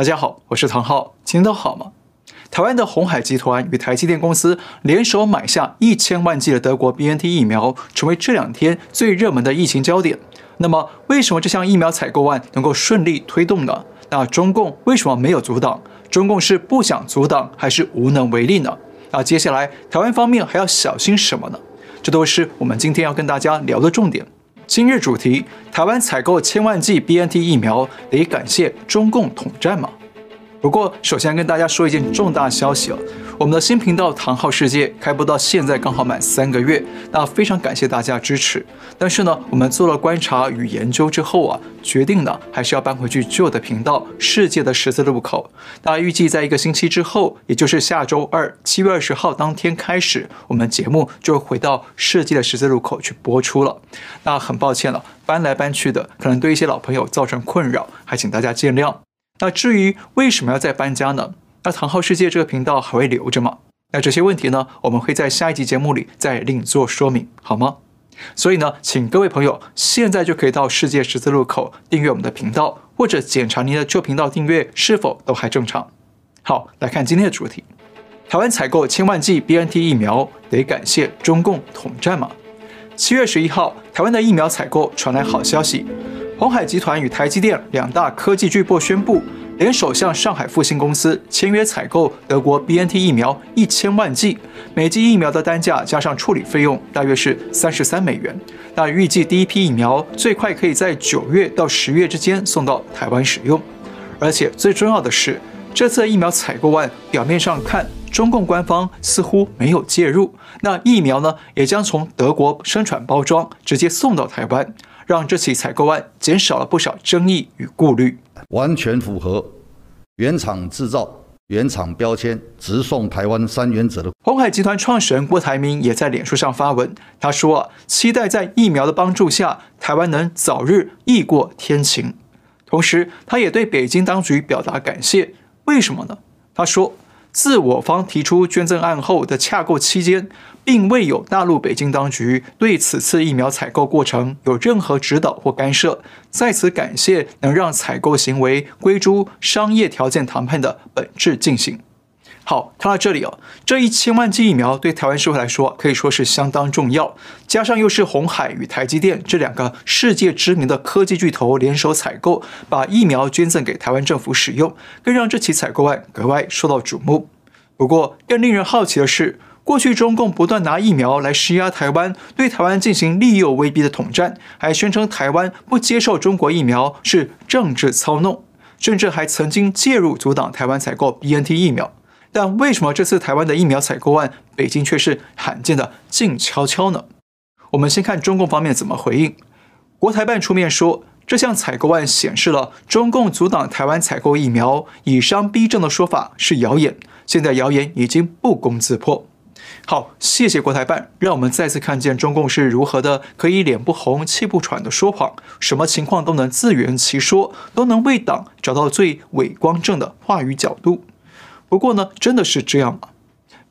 大家好，我是唐浩，今天都好吗？台湾的鸿海集团与台积电公司联手买下一千万剂的德国 BNT 疫苗，成为这两天最热门的疫情焦点。那么，为什么这项疫苗采购案能够顺利推动呢？那中共为什么没有阻挡？中共是不想阻挡，还是无能为力呢？那接下来台湾方面还要小心什么呢？这都是我们今天要跟大家聊的重点。今日主题：台湾采购千万剂 BNT 疫苗，得感谢中共统战吗？不过，首先跟大家说一件重大消息哦，我们的新频道“唐浩世界”开播到现在刚好满三个月，那非常感谢大家支持。但是呢，我们做了观察与研究之后啊，决定呢还是要搬回去旧的频道“世界的十字路口”。那预计在一个星期之后，也就是下周二七月二十号当天开始，我们节目就会回到“世界的十字路口”去播出了。那很抱歉了，搬来搬去的，可能对一些老朋友造成困扰，还请大家见谅。那至于为什么要再搬家呢？那唐浩世界这个频道还会留着吗？那这些问题呢，我们会在下一集节目里再另做说明，好吗？所以呢，请各位朋友现在就可以到世界十字路口订阅我们的频道，或者检查您的旧频道订阅是否都还正常。好，来看今天的主题：台湾采购千万剂 BNT 疫苗，得感谢中共统战吗？七月十一号，台湾的疫苗采购传来好消息。鸿海集团与台积电两大科技巨擘宣布，联手向上海复星公司签约采购德国 BNT 疫苗一千万剂，每剂疫苗的单价加上处理费用大约是三十三美元。那预计第一批疫苗最快可以在九月到十月之间送到台湾使用，而且最重要的是，这次疫苗采购案表面上看，中共官方似乎没有介入，那疫苗呢也将从德国生产包装直接送到台湾。让这起采购案减少了不少争议与顾虑，完全符合原厂制造、原厂标签、直送台湾三原则的。鸿海集团创始人郭台铭也在脸书上发文，他说啊，期待在疫苗的帮助下，台湾能早日异过天晴。同时，他也对北京当局表达感谢。为什么呢？他说。自我方提出捐赠案后的洽购期间，并未有大陆北京当局对此次疫苗采购过程有任何指导或干涉。在此感谢能让采购行为归诸商业条件谈判的本质进行。好，看到这里哦，这一千万剂疫苗对台湾社会来说可以说是相当重要，加上又是鸿海与台积电这两个世界知名的科技巨头联手采购，把疫苗捐赠给台湾政府使用，更让这起采购案格外受到瞩目。不过，更令人好奇的是，过去中共不断拿疫苗来施压台湾，对台湾进行利诱威逼的统战，还宣称台湾不接受中国疫苗是政治操弄，甚至还曾经介入阻挡台湾采购 BNT 疫苗。但为什么这次台湾的疫苗采购案，北京却是罕见的静悄悄呢？我们先看中共方面怎么回应。国台办出面说，这项采购案显示了中共阻挡台湾采购疫苗、以商逼政的说法是谣言。现在谣言已经不攻自破。好，谢谢国台办，让我们再次看见中共是如何的可以脸不红气不喘的说谎，什么情况都能自圆其说，都能为党找到最伪光正的话语角度。不过呢，真的是这样吗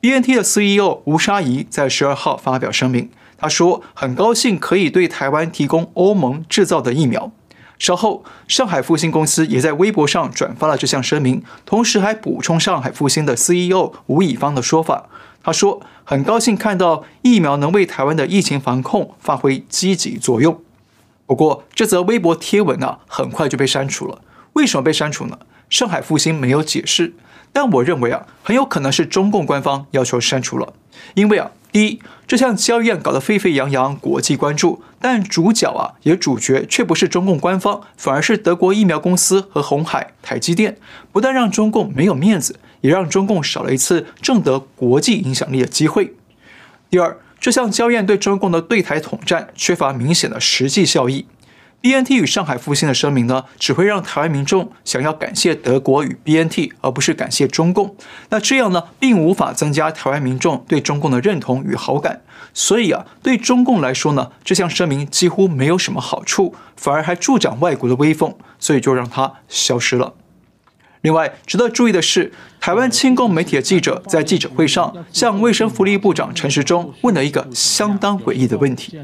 ？BNT 的 CEO 吴莎仪在十二号发表声明，他说很高兴可以对台湾提供欧盟制造的疫苗。稍后，上海复星公司也在微博上转发了这项声明，同时还补充上海复星的 CEO 吴乙芳的说法。他说很高兴看到疫苗能为台湾的疫情防控发挥积极作用。不过，这则微博贴文啊，很快就被删除了。为什么被删除呢？上海复星没有解释。但我认为啊，很有可能是中共官方要求删除了，因为啊，第一，这项交易案搞得沸沸扬扬，国际关注，但主角啊，也主角却不是中共官方，反而是德国疫苗公司和红海、台积电，不但让中共没有面子，也让中共少了一次挣得国际影响力的机会。第二，这项交易案对中共的对台统战缺乏明显的实际效益。BNT 与上海复兴的声明呢，只会让台湾民众想要感谢德国与 BNT，而不是感谢中共。那这样呢，并无法增加台湾民众对中共的认同与好感。所以啊，对中共来说呢，这项声明几乎没有什么好处，反而还助长外国的威风，所以就让它消失了。另外，值得注意的是，台湾亲共媒体的记者在记者会上向卫生福利部长陈时中问了一个相当诡异的问题。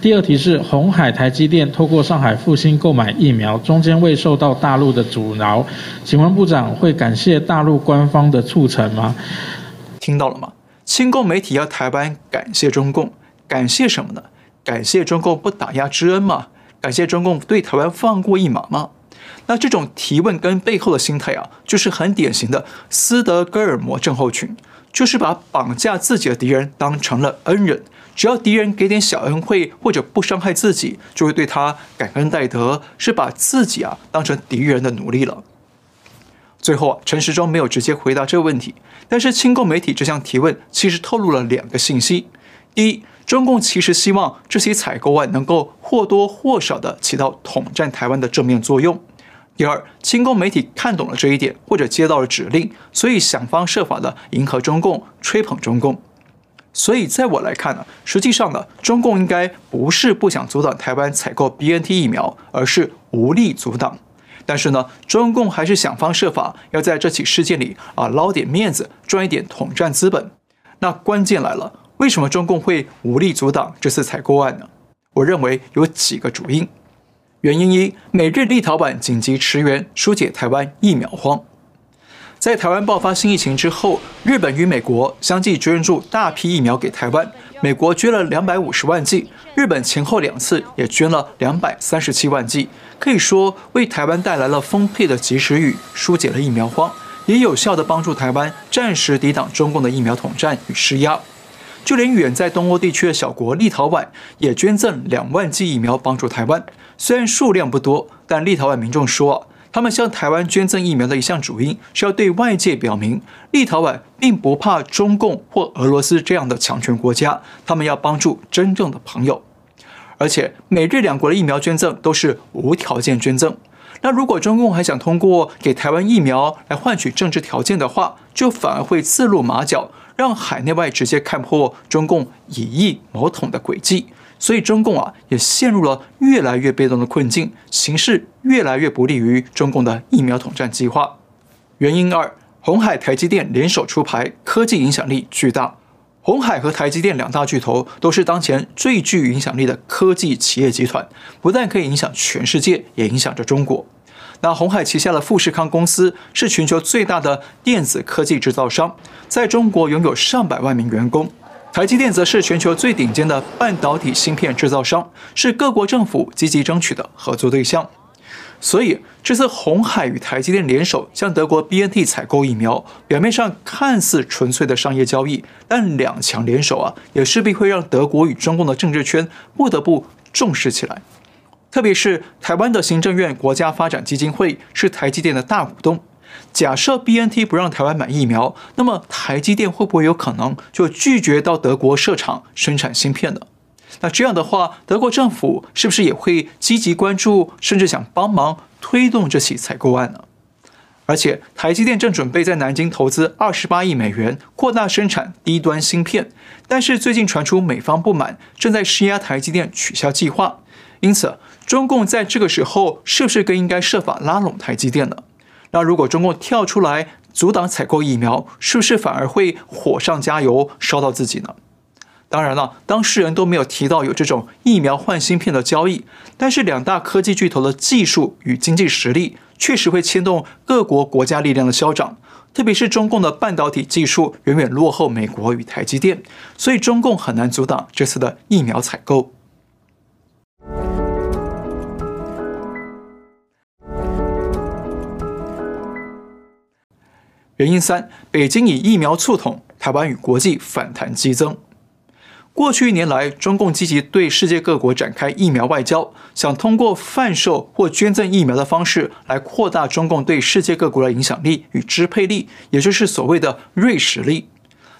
第二题是：红海台积电透过上海复星购买疫苗，中间未受到大陆的阻挠，请问部长会感谢大陆官方的促成吗？听到了吗？亲共媒体要台湾感谢中共，感谢什么呢？感谢中共不打压之恩吗？感谢中共对台湾放过一马吗？那这种提问跟背后的心态啊，就是很典型的斯德哥尔摩症候群，就是把绑架自己的敌人当成了恩人，只要敌人给点小恩惠或者不伤害自己，就会对他感恩戴德，是把自己啊当成敌人的奴隶了。最后啊，陈时中没有直接回答这个问题，但是亲共媒体这项提问其实透露了两个信息：第一，中共其实希望这些采购案能够或多或少的起到统战台湾的正面作用。第二，亲共媒体看懂了这一点，或者接到了指令，所以想方设法的迎合中共，吹捧中共。所以，在我来看呢，实际上呢，中共应该不是不想阻挡台湾采购 BNT 疫苗，而是无力阻挡。但是呢，中共还是想方设法要在这起事件里啊捞点面子，赚一点统战资本。那关键来了，为什么中共会无力阻挡这次采购案呢？我认为有几个主因。原因一，美日立陶宛紧急驰援，疏解台湾疫苗荒。在台湾爆发新疫情之后，日本与美国相继捐助大批疫苗给台湾。美国捐了两百五十万剂，日本前后两次也捐了两百三十七万剂，可以说为台湾带来了丰沛的及时雨，疏解了疫苗荒，也有效地帮助台湾暂时抵挡中共的疫苗统战与施压。就连远在东欧地区的小国立陶宛也捐赠两万剂疫苗帮助台湾。虽然数量不多，但立陶宛民众说，他们向台湾捐赠疫苗的一项主因是要对外界表明，立陶宛并不怕中共或俄罗斯这样的强权国家，他们要帮助真正的朋友。而且，美日两国的疫苗捐赠都是无条件捐赠。那如果中共还想通过给台湾疫苗来换取政治条件的话，就反而会自露马脚。让海内外直接看破中共以疫谋统的诡计，所以中共啊也陷入了越来越被动的困境，形势越来越不利于中共的疫苗统战计划。原因二，红海台积电联手出牌，科技影响力巨大。红海和台积电两大巨头都是当前最具影响力的科技企业集团，不但可以影响全世界，也影响着中国。那鸿海旗下的富士康公司是全球最大的电子科技制造商，在中国拥有上百万名员工。台积电则是全球最顶尖的半导体芯片制造商，是各国政府积极争取的合作对象。所以这次鸿海与台积电联手向德国 BNT 采购疫苗，表面上看似纯粹的商业交易，但两强联手啊，也势必会让德国与中共的政治圈不得不重视起来。特别是台湾的行政院国家发展基金会是台积电的大股东。假设 BNT 不让台湾买疫苗，那么台积电会不会有可能就拒绝到德国设厂生产芯片呢？那这样的话，德国政府是不是也会积极关注，甚至想帮忙推动这起采购案呢？而且台积电正准备在南京投资二十八亿美元扩大生产低端芯片，但是最近传出美方不满，正在施压台积电取消计划。因此，中共在这个时候是不是更应该设法拉拢台积电呢？那如果中共跳出来阻挡采购疫苗，是不是反而会火上加油，烧到自己呢？当然了，当事人都没有提到有这种疫苗换芯片的交易，但是两大科技巨头的技术与经济实力确实会牵动各国国家力量的消长。特别是中共的半导体技术远远落后美国与台积电，所以中共很难阻挡这次的疫苗采购。原因三，北京以疫苗促统，台湾与国际反弹激增。过去一年来，中共积极对世界各国展开疫苗外交，想通过贩售或捐赠疫苗的方式来扩大中共对世界各国的影响力与支配力，也就是所谓的锐实力。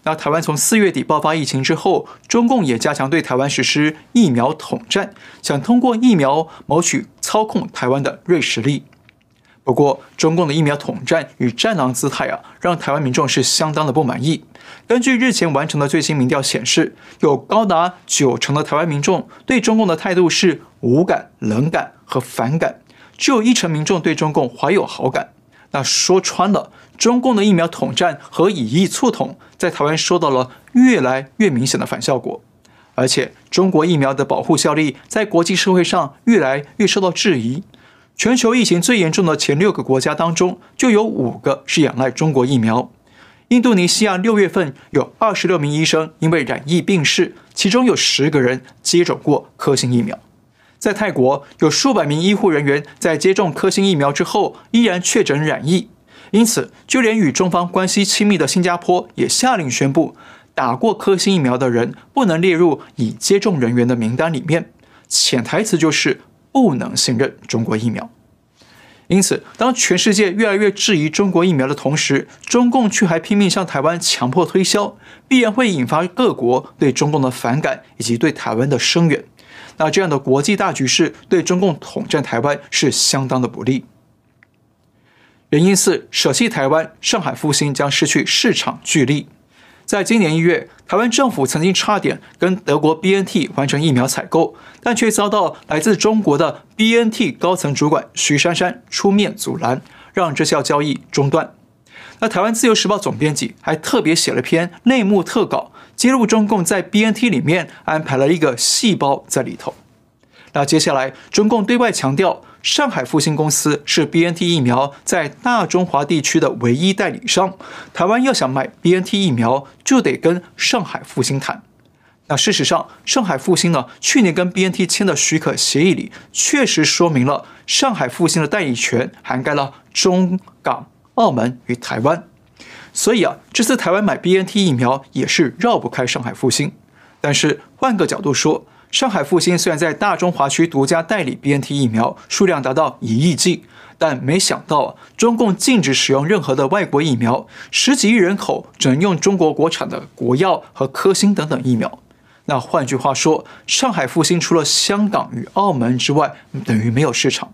那台湾从四月底爆发疫情之后，中共也加强对台湾实施疫苗统战，想通过疫苗谋取操控台湾的锐实力。不过，中共的疫苗统战与战狼姿态啊，让台湾民众是相当的不满意。根据日前完成的最新民调显示，有高达九成的台湾民众对中共的态度是无感、冷感和反感，只有一成民众对中共怀有好感。那说穿了，中共的疫苗统战和以疫促统，在台湾收到了越来越明显的反效果。而且，中国疫苗的保护效力在国际社会上越来越受到质疑。全球疫情最严重的前六个国家当中，就有五个是仰赖中国疫苗。印度尼西亚六月份有二十六名医生因为染疫病逝，其中有十个人接种过科兴疫苗。在泰国，有数百名医护人员在接种科兴疫苗之后，依然确诊染疫。因此，就连与中方关系亲密的新加坡也下令宣布，打过科兴疫苗的人不能列入已接种人员的名单里面。潜台词就是。不能信任中国疫苗，因此，当全世界越来越质疑中国疫苗的同时，中共却还拼命向台湾强迫推销，必然会引发各国对中共的反感以及对台湾的声援。那这样的国际大局势对中共统战台湾是相当的不利。原因四，舍弃台湾，上海复兴将失去市场巨力。在今年一月，台湾政府曾经差点跟德国 BNT 完成疫苗采购，但却遭到来自中国的 BNT 高层主管徐珊珊出面阻拦，让这项交易中断。那台湾自由时报总编辑还特别写了篇内幕特稿，揭露中共在 BNT 里面安排了一个细胞在里头。那接下来，中共对外强调，上海复星公司是 BNT 疫苗在大中华地区的唯一代理商。台湾要想买 BNT 疫苗，就得跟上海复星谈。那事实上，上海复星呢，去年跟 BNT 签的许可协议里，确实说明了上海复星的代理权涵盖了中港、澳门与台湾。所以啊，这次台湾买 BNT 疫苗也是绕不开上海复星。但是换个角度说，上海复星虽然在大中华区独家代理 BNT 疫苗，数量达到一亿剂，但没想到中共禁止使用任何的外国疫苗，十几亿人口只能用中国国产的国药和科兴等等疫苗。那换句话说，上海复星除了香港与澳门之外，等于没有市场。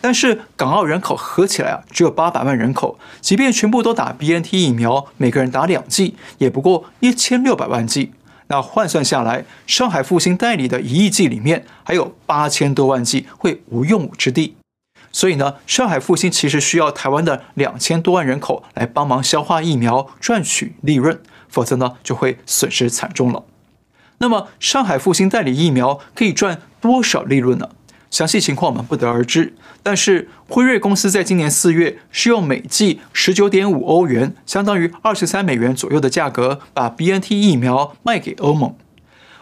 但是港澳人口合起来啊，只有八百万人口，即便全部都打 BNT 疫苗，每个人打两剂，也不过一千六百万剂。那换算下来，上海复兴代理的一亿剂里面，还有八千多万剂会无用武之地。所以呢，上海复兴其实需要台湾的两千多万人口来帮忙消化疫苗，赚取利润，否则呢就会损失惨重了。那么，上海复兴代理疫苗可以赚多少利润呢？详细情况我们不得而知，但是辉瑞公司在今年四月是用每剂十九点五欧元，相当于二十三美元左右的价格，把 BNT 疫苗卖给欧盟。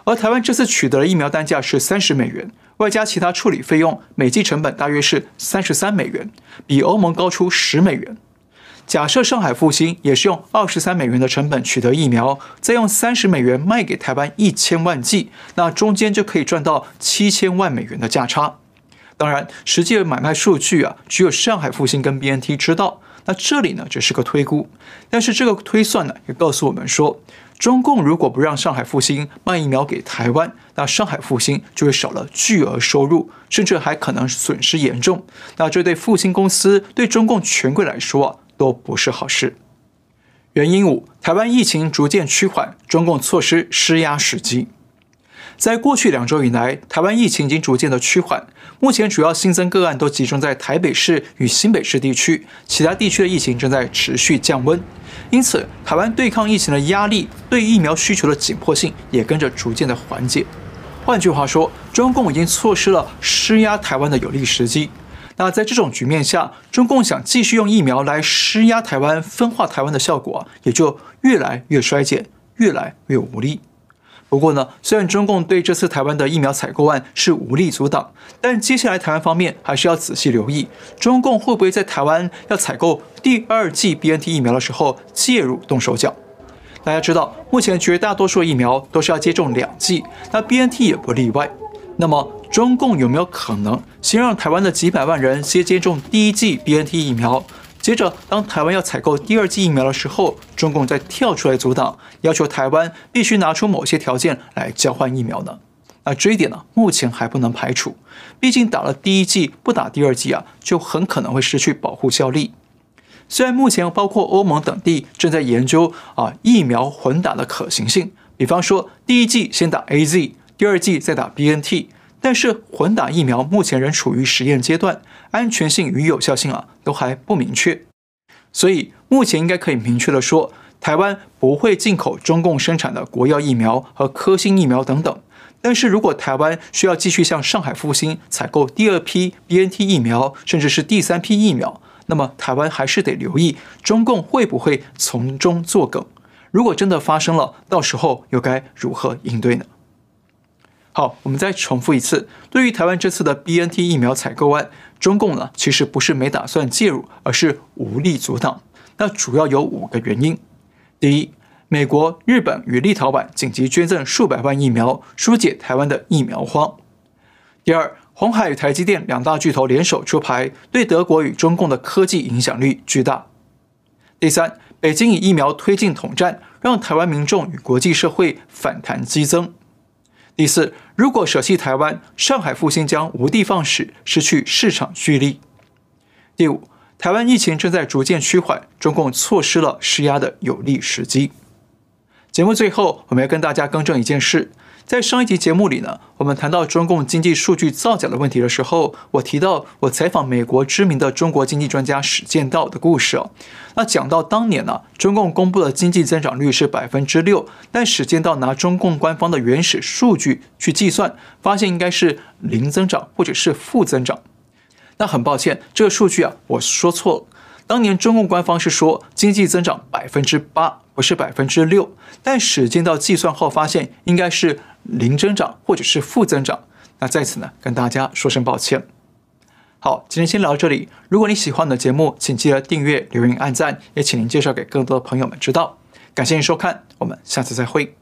而台湾这次取得的疫苗单价是三十美元，外加其他处理费用，每剂成本大约是三十三美元，比欧盟高出十美元。假设上海复星也是用二十三美元的成本取得疫苗，再用三十美元卖给台湾一千万剂，那中间就可以赚到七千万美元的价差。当然，实际的买卖数据啊，只有上海复星跟 BNT 知道。那这里呢，只是个推估。但是这个推算呢，也告诉我们说，中共如果不让上海复星卖疫苗给台湾，那上海复星就会少了巨额收入，甚至还可能损失严重。那这对复星公司、对中共权贵来说啊，都不是好事。原因五，台湾疫情逐渐趋缓，中共措施施压时机。在过去两周以来，台湾疫情已经逐渐的趋缓。目前主要新增个案都集中在台北市与新北市地区，其他地区的疫情正在持续降温。因此，台湾对抗疫情的压力、对疫苗需求的紧迫性也跟着逐渐的缓解。换句话说，中共已经错失了施压台湾的有利时机。那在这种局面下，中共想继续用疫苗来施压台湾、分化台湾的效果，也就越来越衰减，越来越无力。不过呢，虽然中共对这次台湾的疫苗采购案是无力阻挡，但接下来台湾方面还是要仔细留意，中共会不会在台湾要采购第二剂 BNT 疫苗的时候介入动手脚？大家知道，目前绝大多数疫苗都是要接种两剂，那 BNT 也不例外。那么，中共有没有可能先让台湾的几百万人先接种第一剂 BNT 疫苗？接着，当台湾要采购第二剂疫苗的时候，中共再跳出来阻挡，要求台湾必须拿出某些条件来交换疫苗呢？那这一点呢，目前还不能排除。毕竟打了第一剂不打第二剂啊，就很可能会失去保护效力。虽然目前包括欧盟等地正在研究啊疫苗混打的可行性，比方说第一剂先打 AZ，第二剂再打 BNT。但是混打疫苗目前仍处于实验阶段，安全性与有效性啊都还不明确。所以目前应该可以明确的说，台湾不会进口中共生产的国药疫苗和科兴疫苗等等。但是如果台湾需要继续向上海复星采购第二批 BNT 疫苗，甚至是第三批疫苗，那么台湾还是得留意中共会不会从中作梗。如果真的发生了，到时候又该如何应对呢？好，我们再重复一次，对于台湾这次的 BNT 疫苗采购案，中共呢其实不是没打算介入，而是无力阻挡。那主要有五个原因：第一，美国、日本与立陶宛紧急捐赠数百万疫苗，疏解台湾的疫苗荒；第二，红海与台积电两大巨头联手出牌，对德国与中共的科技影响力巨大；第三，北京以疫苗推进统战，让台湾民众与国际社会反弹激增。第四，如果舍弃台湾，上海复兴将无地放矢，失去市场蓄力。第五，台湾疫情正在逐渐趋缓，中共错失了施压的有利时机。节目最后，我们要跟大家更正一件事。在上一集节目里呢，我们谈到中共经济数据造假的问题的时候，我提到我采访美国知名的中国经济专家史建道的故事哦。那讲到当年呢，中共公布的经济增长率是百分之六，但史建道拿中共官方的原始数据去计算，发现应该是零增长或者是负增长。那很抱歉，这个数据啊，我说错了。当年中共官方是说经济增长百分之八，不是百分之六，但史建道计算后发现应该是。零增长或者是负增长，那在此呢，跟大家说声抱歉。好，今天先聊到这里。如果你喜欢我的节目，请记得订阅、留言、按赞，也请您介绍给更多的朋友们知道。感谢您收看，我们下次再会。